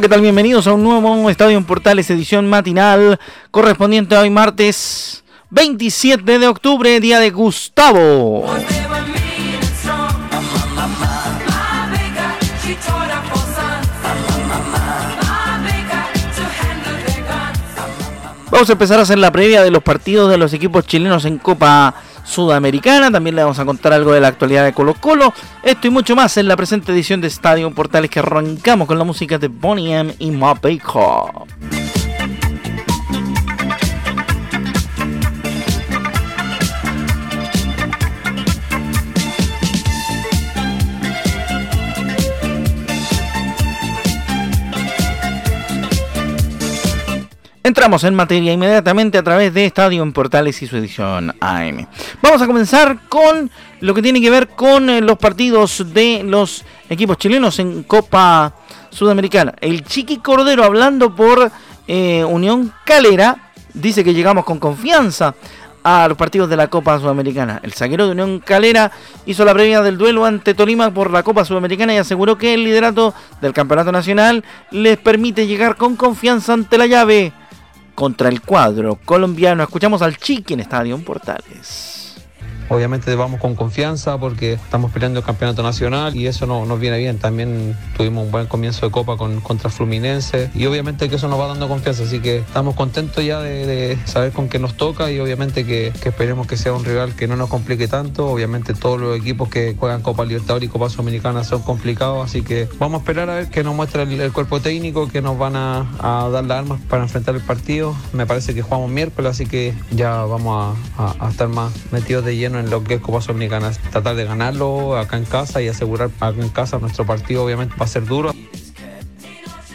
¿Qué tal? Bienvenidos a un nuevo Estadio en Portales edición matinal correspondiente hoy martes 27 de octubre, día de Gustavo. Vamos a empezar a hacer la previa de los partidos de los equipos chilenos en Copa Sudamericana. También le vamos a contar algo de la actualidad de Colo Colo. Esto y mucho más en la presente edición de Estadio Portales que arrancamos con la música de Bonnie M y Ma Entramos en materia inmediatamente a través de Estadio en Portales y su edición AM. Vamos a comenzar con lo que tiene que ver con eh, los partidos de los equipos chilenos en Copa Sudamericana. El Chiqui Cordero hablando por eh, Unión Calera dice que llegamos con confianza a los partidos de la Copa Sudamericana. El zaguero de Unión Calera hizo la previa del duelo ante Tolima por la Copa Sudamericana y aseguró que el liderato del Campeonato Nacional les permite llegar con confianza ante la llave contra el cuadro colombiano. Escuchamos al Chiqui en Estadio Portales. Obviamente vamos con confianza porque estamos peleando el campeonato nacional y eso no- nos viene bien. También tuvimos un buen comienzo de copa con, contra Fluminense y obviamente que eso nos va dando confianza. Así que estamos contentos ya de, saber con qué nos toca y obviamente que, que esperemos que sea un rival que no nos complique tanto. Obviamente todos los equipos que juegan Copa Libertadores y Copa Sudamericana son complicados, así que vamos a esperar a ver qué nos muestra el, cuerpo técnico, que nos van a, dar las armas para enfrentar el partido. Me parece que jugamos miércoles, así que ya vamos a estar más metidos de lleno en lo que es Copa Sudamericana. Tratar de ganarlo acá en casa y asegurar acá en casa nuestro partido obviamente va a ser duro.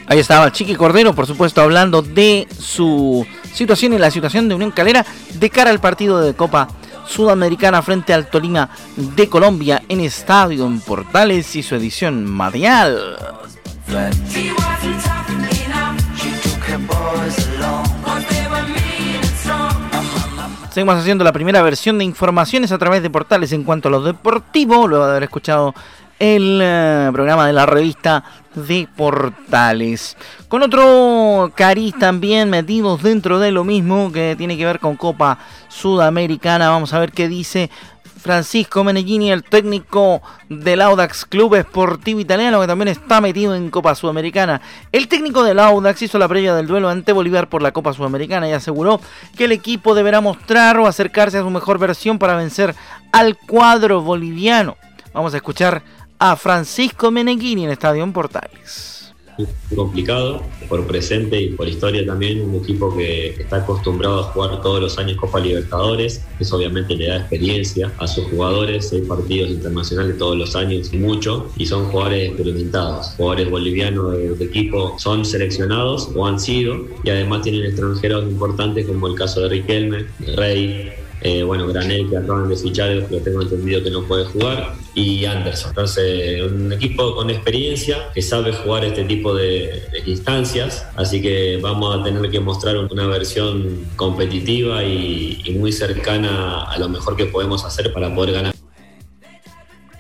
Ahí estaba el Chiqui Cordero, por supuesto, hablando de su situación y la situación de Unión Calera de cara al partido de Copa Sudamericana frente al Tolima de Colombia en Estadio en Portales y su edición matinal. Seguimos haciendo la primera versión de informaciones a través de portales en cuanto a lo deportivo, luego de haber escuchado el eh, programa de la revista de portales. Con otro cariz también metidos dentro de lo mismo que tiene que ver con Copa Sudamericana. Vamos a ver qué dice Francisco Meneghini, el técnico del Audax Club Esportivo Italiano, que también está metido en Copa Sudamericana. El técnico del Audax hizo la previa del duelo ante Bolívar por la Copa Sudamericana y aseguró que el equipo deberá mostrar o acercarse a su mejor versión para vencer al cuadro boliviano. Vamos a escuchar a Francisco Meneghini en Estadio Portales. Complicado por presente y por historia también, un equipo que está acostumbrado a jugar todos los años Copa Libertadores, eso obviamente le da experiencia a sus jugadores, seis partidos internacionales todos los años y mucho, y son jugadores experimentados, jugadores bolivianos de, de equipo son seleccionados o han sido, y además tienen extranjeros importantes como el caso de Riquelme, Rey, eh, bueno, Granel que acaban de fichar, pero tengo entendido que no puede jugar, y Anderson. Entonces, un equipo con experiencia que sabe jugar este tipo de, instancias, así que vamos a tener que mostrar una versión competitiva y, muy cercana a lo mejor que podemos hacer para poder ganar.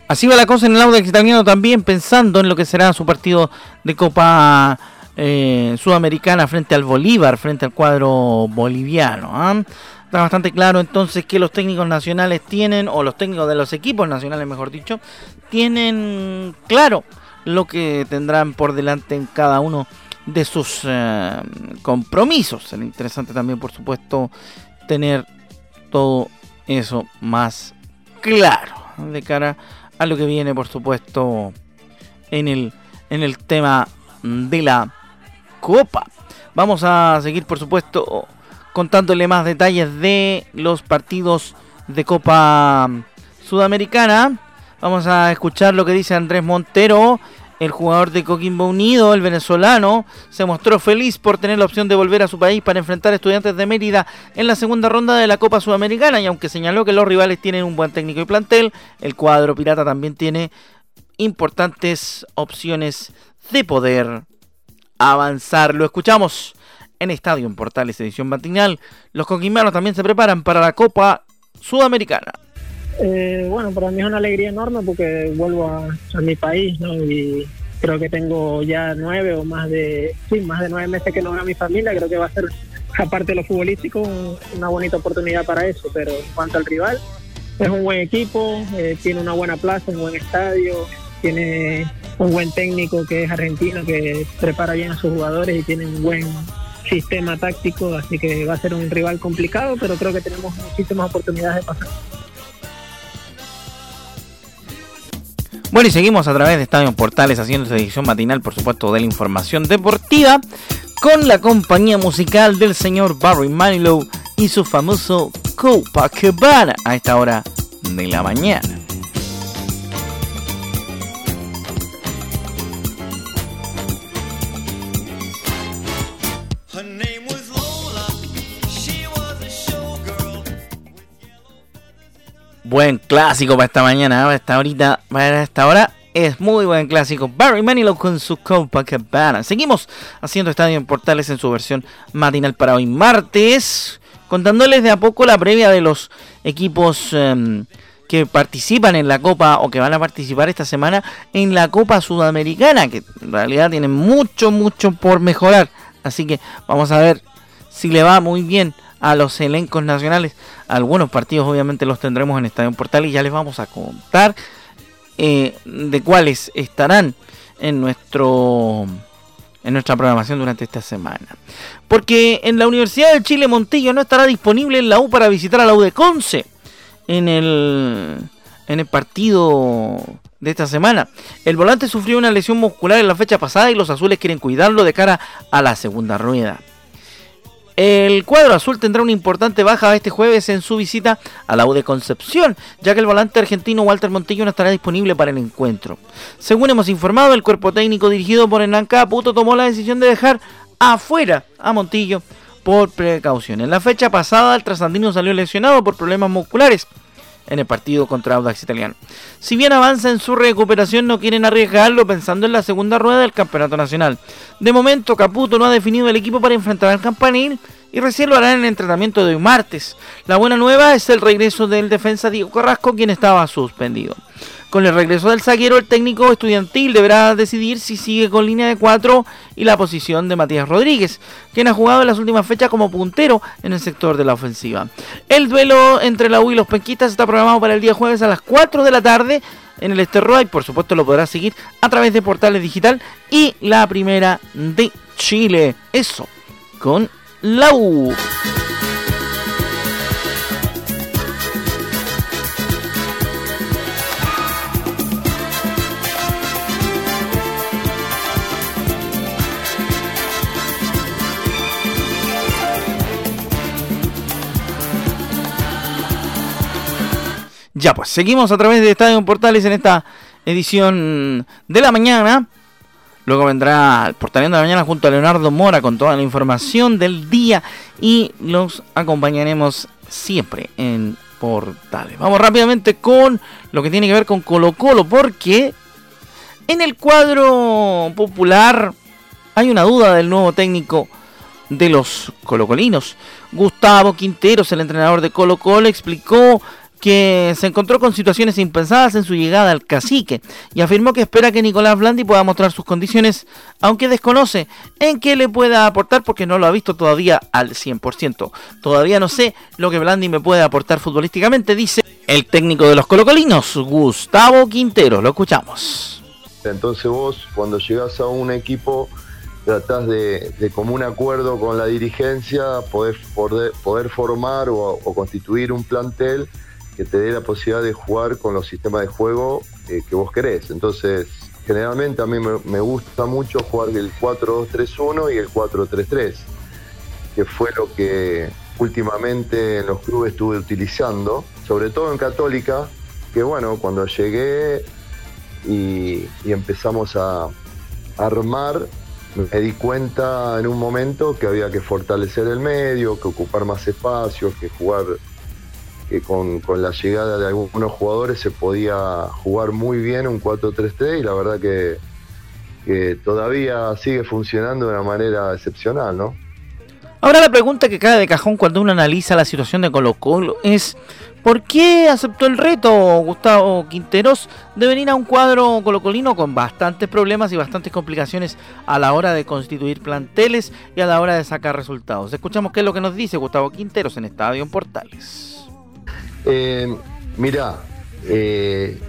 Así va la cosa en el Audax italiano también pensando en lo que será su partido de Copa eh, sudamericana frente al Bolívar, frente al cuadro boliviano. ¿ah? Está bastante claro entonces que los técnicos nacionales tienen, o los técnicos de los equipos nacionales, mejor dicho, tienen claro lo que tendrán por delante en cada uno de sus eh, compromisos. Será interesante también, por supuesto, tener todo eso más claro de cara a lo que viene, por supuesto, en el, en el tema de la Copa. Vamos a seguir, por supuesto, contándole más detalles de los partidos de Copa Sudamericana. Vamos a escuchar lo que dice Andrés Montero, el jugador de Coquimbo Unido, el venezolano. Se mostró feliz por tener la opción de volver a su país para enfrentar a estudiantes de Mérida en la segunda ronda de la Copa Sudamericana. Y aunque señaló que los rivales tienen un buen técnico y plantel, el cuadro pirata también tiene importantes opciones de poder avanzar. Lo escuchamos en Estadio en Portales Edición Matinal. Los coquimbanos también se preparan para la Copa Sudamericana. Eh, bueno, para mí es una alegría enorme porque vuelvo a, a, mi país, ¿no? Y creo que tengo ya nueve o más de, sí, más de nueve meses que no veo a mi familia. Creo que va a ser, aparte de lo futbolístico, una bonita oportunidad para eso. Pero en cuanto al rival, es un buen equipo, eh, tiene una buena plaza, un buen estadio, tiene un buen técnico que es argentino, que prepara bien a sus jugadores y tiene un buen sistema táctico, así que va a ser un rival complicado, pero creo que tenemos muchísimas oportunidades de pasar. Bueno, y seguimos a través de Estadio Portales haciendo esta edición matinal, por supuesto, de la información deportiva, con la compañía musical del señor Barry Manilow y su famoso Copacabana a esta hora de la mañana. Buen clásico para esta mañana, para esta horita, para esta hora. Es muy buen clásico. Barry Manilow con su Copacabana. Seguimos haciendo Estadio en Portales en su versión matinal para hoy martes. Contándoles de a poco la previa de los equipos um, que participan en la Copa o que van a participar esta semana en la Copa Sudamericana. Que en realidad tienen mucho, mucho por mejorar. Así que vamos a ver si le va muy bien a los elencos nacionales. Algunos partidos obviamente los tendremos en Estadio Portal y ya les vamos a contar eh, de cuáles estarán en nuestro en nuestra programación durante esta semana. Porque en la Universidad de Chile Montillo no estará disponible en la U para visitar a la U de Conce en el en el partido de esta semana. El volante sufrió una lesión muscular en la fecha pasada y los azules quieren cuidarlo de cara a la segunda rueda. El cuadro azul tendrá una importante baja este jueves en su visita a la U de Concepción, ya que el volante argentino Walter Montillo no estará disponible para el encuentro. Según hemos informado, el cuerpo técnico dirigido por Hernán Caputo tomó la decisión de dejar afuera a Montillo por precaución. En la fecha pasada, el trasandino salió lesionado por problemas musculares en el partido contra Audax Italiano. Si bien avanza en su recuperación, no quieren arriesgarlo pensando en la segunda rueda del Campeonato Nacional. De momento, Caputo no ha definido el equipo para enfrentar al Campanil y recién lo harán en el entrenamiento de hoy martes. La buena nueva es el regreso del defensa Diego Carrasco, quien estaba suspendido. Con el regreso del zaguero, el técnico estudiantil deberá decidir si sigue con línea de 4 y la posición de Matías Rodríguez, quien ha jugado en las últimas fechas como puntero en el sector de la ofensiva. El duelo entre la U y los penquistas está programado para el día jueves a las 4 de la tarde en el Esterroa y por supuesto lo podrá seguir a través de Portales Digital y la primera de Chile. Eso, con U. Ya pues, seguimos a través de Estadio Portales en esta edición de la mañana. Luego vendrá Portaleando de la Mañana junto a Leonardo Mora con toda la información del día y los acompañaremos siempre en Portales. Vamos rápidamente con lo que tiene que ver con Colo Colo porque en el cuadro popular hay una duda del nuevo técnico de los colocolinos. Gustavo Quinteros, el entrenador de Colo Colo, explicó que se encontró con situaciones impensadas en su llegada al cacique y afirmó que espera que Nicolás Blandi pueda mostrar sus condiciones, aunque desconoce en qué le pueda aportar porque no lo ha visto todavía al 100%. Todavía no sé lo que Blandi me puede aportar futbolísticamente, dice el técnico de los colocolinos, Gustavo Quintero. Lo escuchamos. Entonces vos cuando llegás a un equipo tratás de, de común acuerdo con la dirigencia poder, poder, poder formar o constituir un plantel te dé la posibilidad de jugar con los sistemas de juego eh, que vos querés. Entonces, generalmente a mí me, gusta mucho jugar el 4-2-3-1 y el 4-3-3, que fue lo que últimamente en los clubes estuve utilizando, sobre todo en Católica, que bueno, cuando llegué y, y empezamos a armar, me di cuenta en un momento que había que fortalecer el medio, que ocupar más espacios, que jugar que con, la llegada de algunos jugadores se podía jugar muy bien un 4-3-3 y la verdad que, que, todavía sigue funcionando de una manera excepcional, ¿no? Ahora la pregunta que cae de cajón cuando uno analiza la situación de Colo Colo es ¿por qué aceptó el reto Gustavo Quinteros de venir a un cuadro colocolino con bastantes problemas y bastantes complicaciones a la hora de constituir planteles y a la hora de sacar resultados? Escuchamos qué es lo que nos dice Gustavo Quinteros en Estadio en Portales. Eh, mira, eh,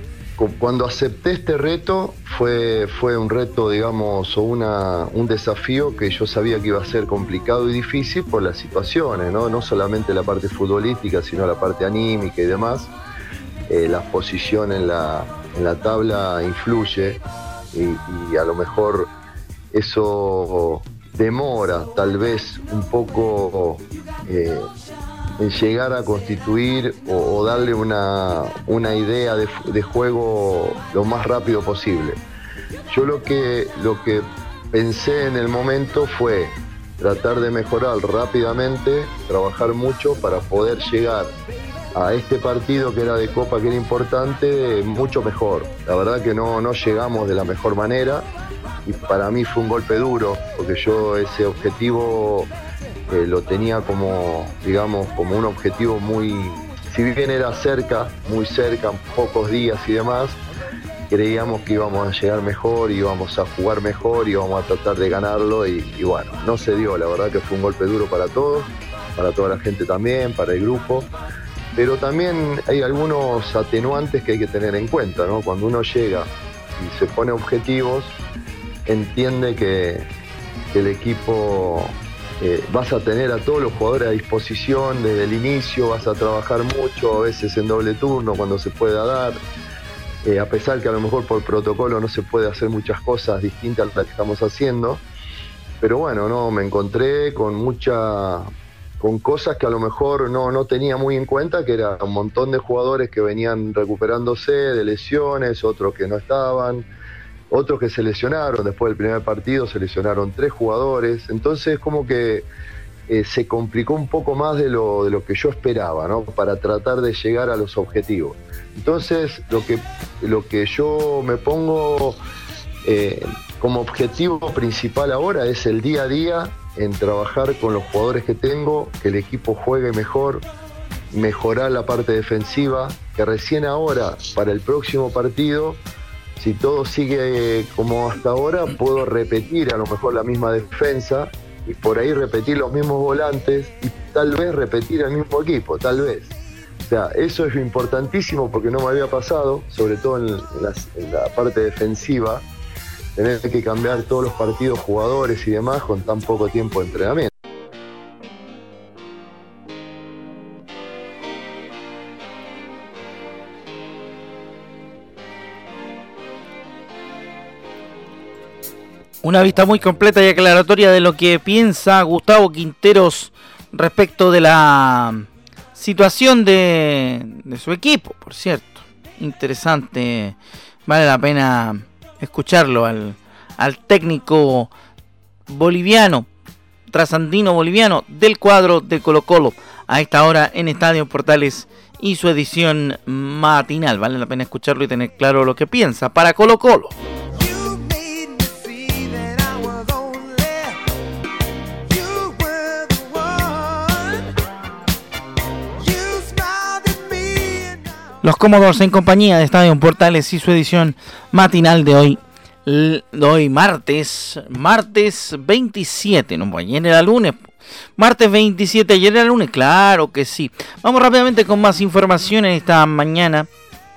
cuando acepté este reto fue, fue un reto, digamos, o un desafío que yo sabía que iba a ser complicado y difícil por las situaciones, no, no solamente la parte futbolística, sino la parte anímica y demás. Eh, la posición en la, en la tabla influye y, a lo mejor eso demora tal vez un poco eh, llegar a constituir o, o darle una, una idea de, de, juego lo más rápido posible. Yo lo que, lo que pensé en el momento fue tratar de mejorar rápidamente, trabajar mucho para poder llegar a este partido que era de Copa, que era importante, mucho mejor. La verdad que no, no llegamos de la mejor manera y para mí fue un golpe duro, porque yo ese objetivo lo tenía como, digamos, como un objetivo muy, si bien era cerca, muy cerca, pocos días y demás, creíamos que íbamos a llegar mejor, íbamos a jugar mejor, íbamos a tratar de ganarlo y, bueno, no se dio, la verdad que fue un golpe duro para todos, para toda la gente también, para el grupo pero también hay algunos atenuantes que hay que tener en cuenta, ¿no? Cuando uno llega y se pone objetivos, entiende que el equipo eh, vas a tener a todos los jugadores a disposición desde el inicio, vas a trabajar mucho, a veces en doble turno cuando se pueda dar. Eh, a pesar que a lo mejor por protocolo no se puede hacer muchas cosas distintas a las que estamos haciendo. Pero bueno, no, me encontré con mucha con cosas que a lo mejor no, no tenía muy en cuenta, que era un montón de jugadores que venían recuperándose de lesiones, otros que no estaban, otros que se lesionaron, después del primer partido se lesionaron tres jugadores, entonces como que eh, se complicó un poco más de lo, de lo que yo esperaba, ¿no? Para tratar de llegar a los objetivos. Entonces lo que, lo que yo me pongo eh, como objetivo principal ahora es el día a día en trabajar con los jugadores que tengo, que el equipo juegue mejor, mejorar la parte defensiva, que recién ahora, para el próximo partido, si todo sigue como hasta ahora, puedo repetir a lo mejor la misma defensa y por ahí repetir los mismos volantes y tal vez repetir el mismo equipo, tal vez. O sea, eso es importantísimo porque no me había pasado, sobre todo en, en la parte defensiva, tener que cambiar todos los partidos, jugadores y demás con tan poco tiempo de entrenamiento. Una vista muy completa y aclaratoria de lo que piensa Gustavo Quinteros respecto de la situación de, de su equipo, por cierto. Interesante, vale la pena escucharlo al, al técnico boliviano, trasandino boliviano del cuadro de Colo Colo a esta hora en Estadio Portales y su edición matinal. Vale la pena escucharlo y tener claro lo que piensa para Colo Colo. Los Commodores en compañía de Estadio Portales y su edición matinal de hoy, hoy martes, martes 27, no, ayer era lunes, martes 27, ayer era lunes, claro que sí. Vamos rápidamente con más información en esta mañana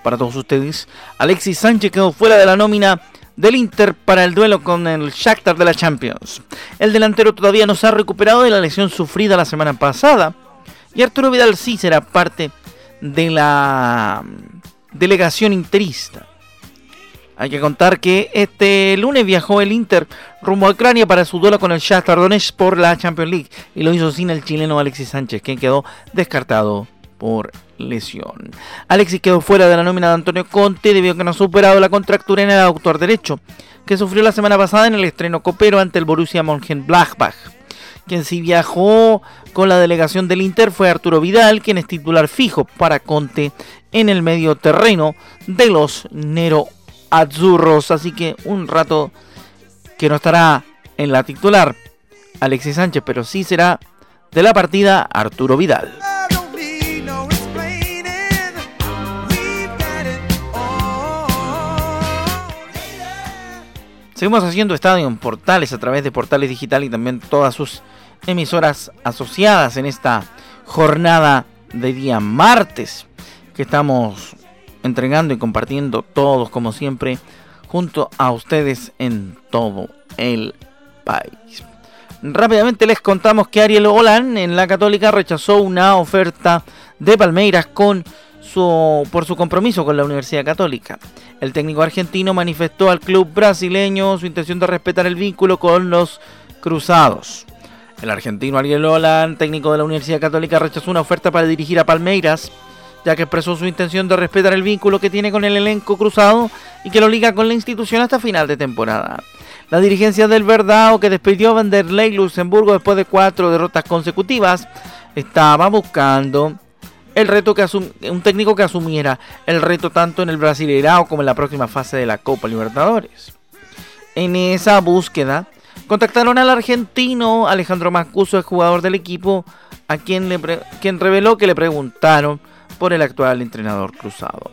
para todos ustedes. Alexis Sánchez quedó fuera de la nómina del Inter para el duelo con el Shakhtar de la Champions. El delantero todavía no se ha recuperado de la lesión sufrida la semana pasada y Arturo Vidal sí será parte la delegación interista. Hay que contar que este lunes viajó el Inter rumbo a Ucrania para su duelo con el Shakhtar Donetsk por la Champions League y lo hizo sin el chileno Alexis Sánchez, quien quedó descartado por lesión. Alexis quedó fuera de la nómina de Antonio Conte debido a que no ha superado la contractura en el autor derecho, que sufrió la semana pasada en el estreno copero ante el Borussia Mönchengladbach. Quien sí viajó con la delegación del Inter fue Arturo Vidal, quien es titular fijo para Conte en el medio terreno de los Nero Azzurros. Así que un rato que no estará en la titular Alexis Sánchez, pero sí será de la partida Arturo Vidal. Seguimos haciendo estadio en portales a través de portales digital y también todas sus emisoras asociadas en esta jornada de día martes que estamos entregando y compartiendo todos como siempre junto a ustedes en todo el país. Rápidamente les contamos que Ariel Olan en la Católica rechazó una oferta de Palmeiras con su, por su compromiso con la Universidad Católica. El técnico argentino manifestó al club brasileño su intención de respetar el vínculo con los cruzados. El argentino Ariel Olan, técnico de la Universidad Católica, rechazó una oferta para dirigir a Palmeiras, ya que expresó su intención de respetar el vínculo que tiene con el elenco cruzado y que lo liga con la institución hasta final de temporada. La dirigencia del Verdao, que despidió a Vanderlei Luxemburgo después de cuatro derrotas consecutivas, estaba buscando el reto que un técnico que asumiera el reto tanto en el Brasileirao como en la próxima fase de la Copa Libertadores. En esa búsqueda, Contactaron al argentino Alejandro Mascuso, el jugador del equipo, a quien, le quien reveló que le preguntaron por el actual entrenador cruzado.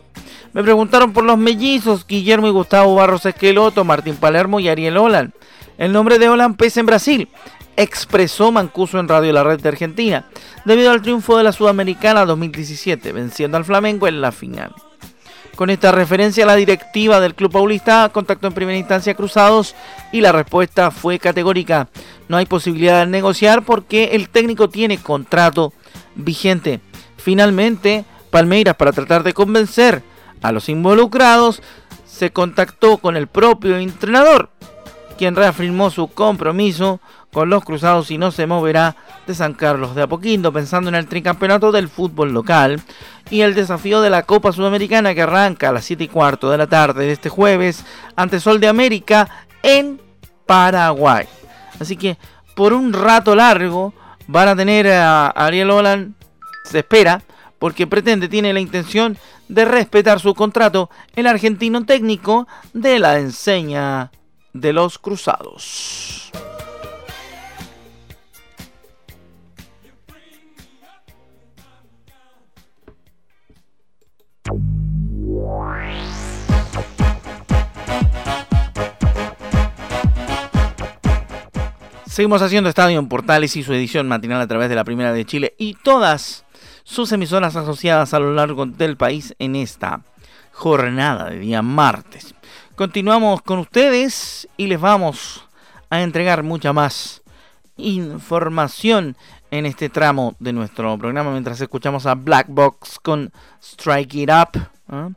Me preguntaron por los mellizos Guillermo y Gustavo Barros Esqueloto, Martín Palermo y Ariel Olan. El nombre de Olan pesa en Brasil, expresó Mancuso en Radio La Red de Argentina, debido al triunfo de la Sudamericana 2017, venciendo al Flamengo en la final. Con esta referencia, la directiva del Club Paulista contactó en primera instancia a Cruzados y la respuesta fue categórica. No hay posibilidad de negociar porque el técnico tiene contrato vigente. Finalmente, Palmeiras, para tratar de convencer a los involucrados, se contactó con el propio entrenador, quien reafirmó su compromiso con los cruzados y no se moverá de San Carlos de Apoquindo, pensando en el tricampeonato del fútbol local y el desafío de la Copa Sudamericana que arranca a las 7 y cuarto de la tarde de este jueves ante Sol de América en Paraguay. Así que por un rato largo van a tener a Ariel Holland, se espera, porque pretende, tiene la intención de respetar su contrato, el argentino técnico de la enseña de los cruzados. Seguimos haciendo Estadio en Portales y su edición matinal a través de la Primera de Chile y todas sus emisoras asociadas a lo largo del país en esta jornada de día martes. Continuamos con ustedes y les vamos a entregar mucha más información en este tramo de nuestro programa mientras escuchamos a Black Box con Strike It Up. ¿ah?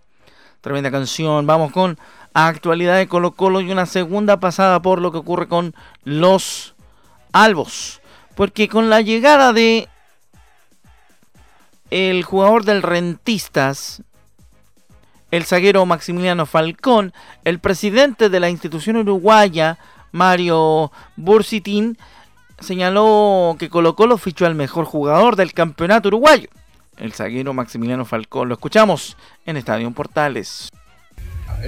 Tremenda canción. Vamos con actualidad de Colo Colo y una segunda pasada por lo que ocurre con los Albos. Porque con la llegada de el jugador del Rentistas, el zaguero Maximiliano Falcón, el presidente de la institución uruguaya, Mario Bursitín, señaló que Colo Colo fichó al mejor jugador del campeonato uruguayo, el zaguero Maximiliano Falcón. Lo escuchamos en Estadio Portales.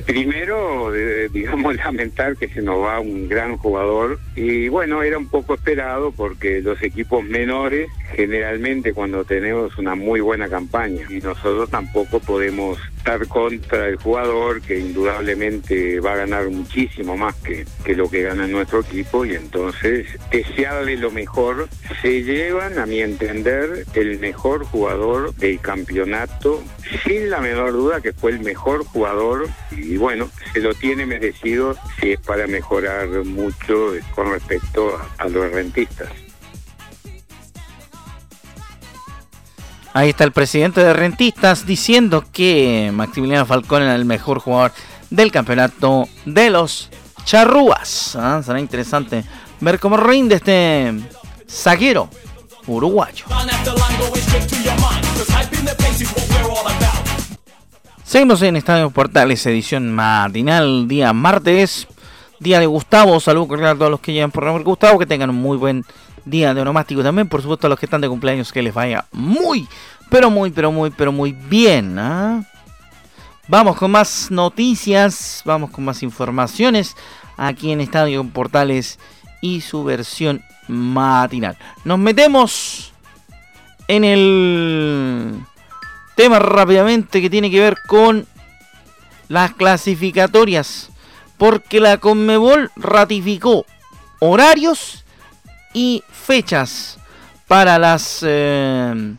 Primero, digamos, lamentar que se nos va un gran jugador y bueno, era un poco esperado porque los equipos menores generalmente cuando tenemos una muy buena campaña y nosotros tampoco podemos estar contra el jugador que indudablemente va a ganar muchísimo más que, que lo que gana nuestro equipo y entonces desearle lo mejor. Se llevan, a mi entender, el mejor jugador del campeonato, sin la menor duda que fue el mejor jugador y bueno, se lo tiene merecido si es para mejorar mucho con respecto a, a los rentistas. Ahí está el presidente de Rentistas diciendo que Maximiliano Falcón era el mejor jugador del campeonato de los charrúas. Ah, Será interesante ver cómo rinde este zaguero uruguayo. Seguimos en Estadio Portales, edición matinal, día martes, día de Gustavo. Saludos a todos los que llegan por nombre Gustavo, que tengan un muy buen día de onomástico también. Por supuesto, a los que están de cumpleaños, que les vaya muy, pero muy, pero muy, pero muy bien. ¿ah? Vamos con más noticias, vamos con más informaciones aquí en Estadio Portales y su versión matinal. Nos metemos en el tema rápidamente que tiene que ver con las clasificatorias. Porque la Conmebol ratificó horarios y fechas para las eh,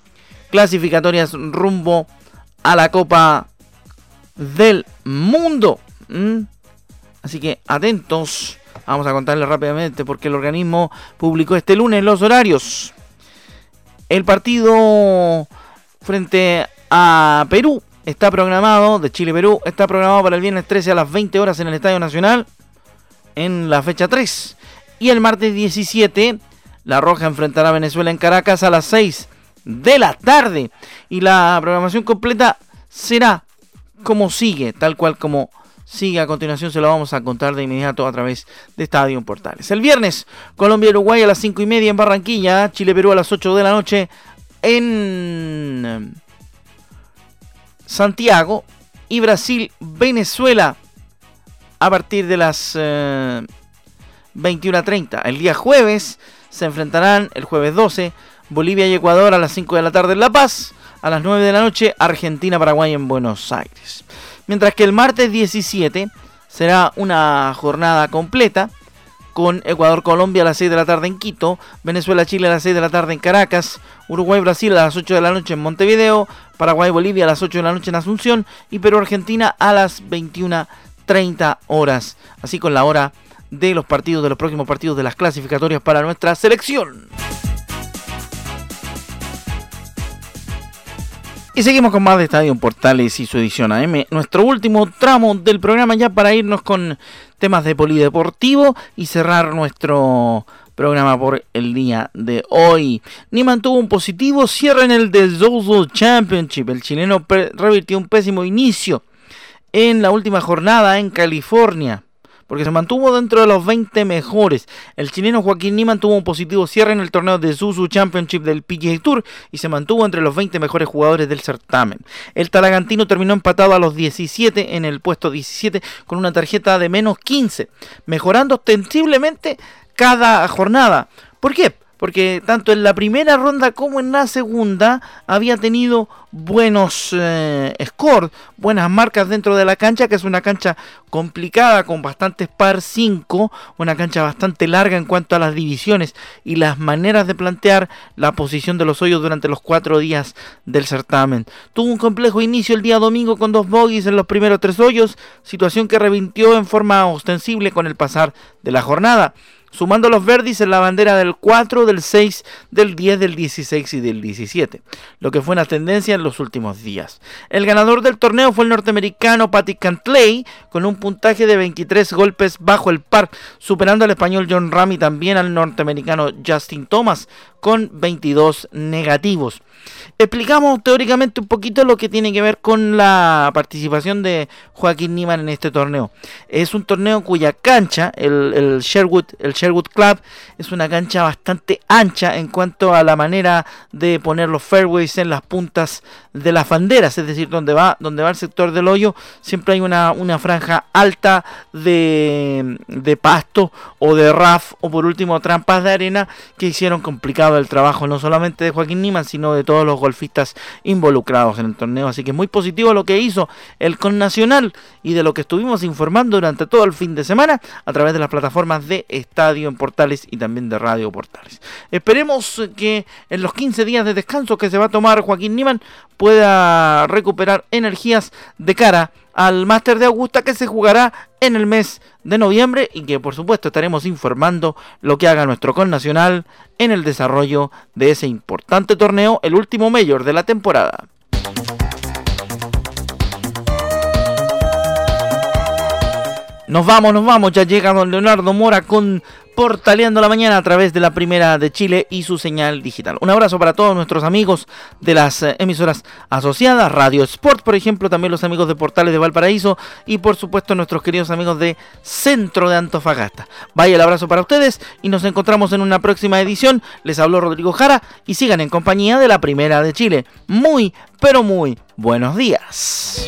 clasificatorias rumbo a la Copa del Mundo. ¿Mm? Así que atentos. Vamos a contarles rápidamente porque el organismo publicó este lunes los horarios. El partido frente a Perú está programado, de Chile-Perú, está programado para el viernes 13 a las 20 horas en el Estadio Nacional, en la fecha 3. Y el martes 17, La Roja enfrentará a Venezuela en Caracas a las 6 de la tarde. Y la programación completa será como sigue, tal cual como sigue a continuación, se lo vamos a contar de inmediato a través de Estadio Portales. El viernes, Colombia-Uruguay a las 5 y media en Barranquilla, Chile-Perú a las 8 de la noche en Santiago y Brasil-Venezuela a partir de las eh, 21.30. El día jueves se enfrentarán el jueves 12 Bolivia y Ecuador a las 5 de la tarde en La Paz, a las 9 de la noche Argentina-Paraguay en Buenos Aires. Mientras que el martes 17 será una jornada completa con Ecuador-Colombia a las 6 de la tarde en Quito, Venezuela-Chile a las 6 de la tarde en Caracas, Uruguay-Brasil a las 8 de la noche en Montevideo, Paraguay-Bolivia a las 8 de la noche en Asunción y Perú-Argentina a las 21.30 horas. Así con la hora de los partidos, de los próximos partidos de las clasificatorias para nuestra selección. Y seguimos con más de Estadio Portales y su edición AM. Nuestro último tramo del programa ya para irnos con temas de polideportivo y cerrar nuestro programa por el día de hoy. Niman tuvo un positivo cierre en el The Zozo Championship. El chileno revirtió un pésimo inicio en la última jornada en California porque se mantuvo dentro de los 20 mejores. El chileno Joaquín Niman tuvo un positivo cierre en el torneo de Zuzu Championship del PGA Tour y se mantuvo entre los 20 mejores jugadores del certamen. El talagantino terminó empatado a los 17 en el puesto 17 con una tarjeta de menos 15, mejorando ostensiblemente cada jornada. ¿Por qué? Porque tanto en la primera ronda como en la segunda había tenido buenos eh, scores, buenas marcas dentro de la cancha, que es una cancha complicada con bastantes par 5, una cancha bastante larga en cuanto a las divisiones y las maneras de plantear la posición de los hoyos durante los cuatro días del certamen. Tuvo un complejo inicio el día domingo con dos bogies en los primeros tres hoyos, situación que revintió en forma ostensible con el pasar de la jornada sumando los verdis en la bandera del 4, del 6, del 10, del 16 y del 17, lo que fue una tendencia en los últimos días. El ganador del torneo fue el norteamericano Patty Cantley, con un puntaje de 23 golpes bajo el par, superando al español John Ram y también al norteamericano Justin Thomas, con 22 negativos. Explicamos teóricamente un poquito lo que tiene que ver con la participación de Joaquín Niman en este torneo. Es un torneo cuya cancha, el, Sherwood, el Sherwood Club, es una cancha bastante ancha en cuanto a la manera de poner los fairways en las puntas de las banderas, es decir, donde va, donde va el sector del hoyo, siempre hay una, franja alta de, de pasto o de RAF o por último trampas de arena que hicieron complicado el trabajo no solamente de Joaquín Niman, sino de todos los golfistas involucrados en el torneo. Así que muy positivo lo que hizo el Con Nacional y de lo que estuvimos informando durante todo el fin de semana a través de las plataformas de Estadio en Portales y también de Radio Portales. Esperemos que en los 15 días de descanso que se va a tomar Joaquín Niman pueda recuperar energías de cara al Máster de Augusta que se jugará en el mes de noviembre y que por supuesto estaremos informando lo que haga nuestro connacional en el desarrollo de ese importante torneo, el último mayor de la temporada. Nos vamos, nos vamos, ya llega don Leonardo Mora con Portaleando la Mañana a través de la Primera de Chile y su señal digital. Un abrazo para todos nuestros amigos de las eh, emisoras asociadas, Radio Sport, por ejemplo, también los amigos de Portales de Valparaíso y por supuesto nuestros queridos amigos de Centro de Antofagasta. Vaya el abrazo para ustedes y nos encontramos en una próxima edición. Les habló Rodrigo Jara y sigan en compañía de la Primera de Chile. Muy, pero muy buenos días.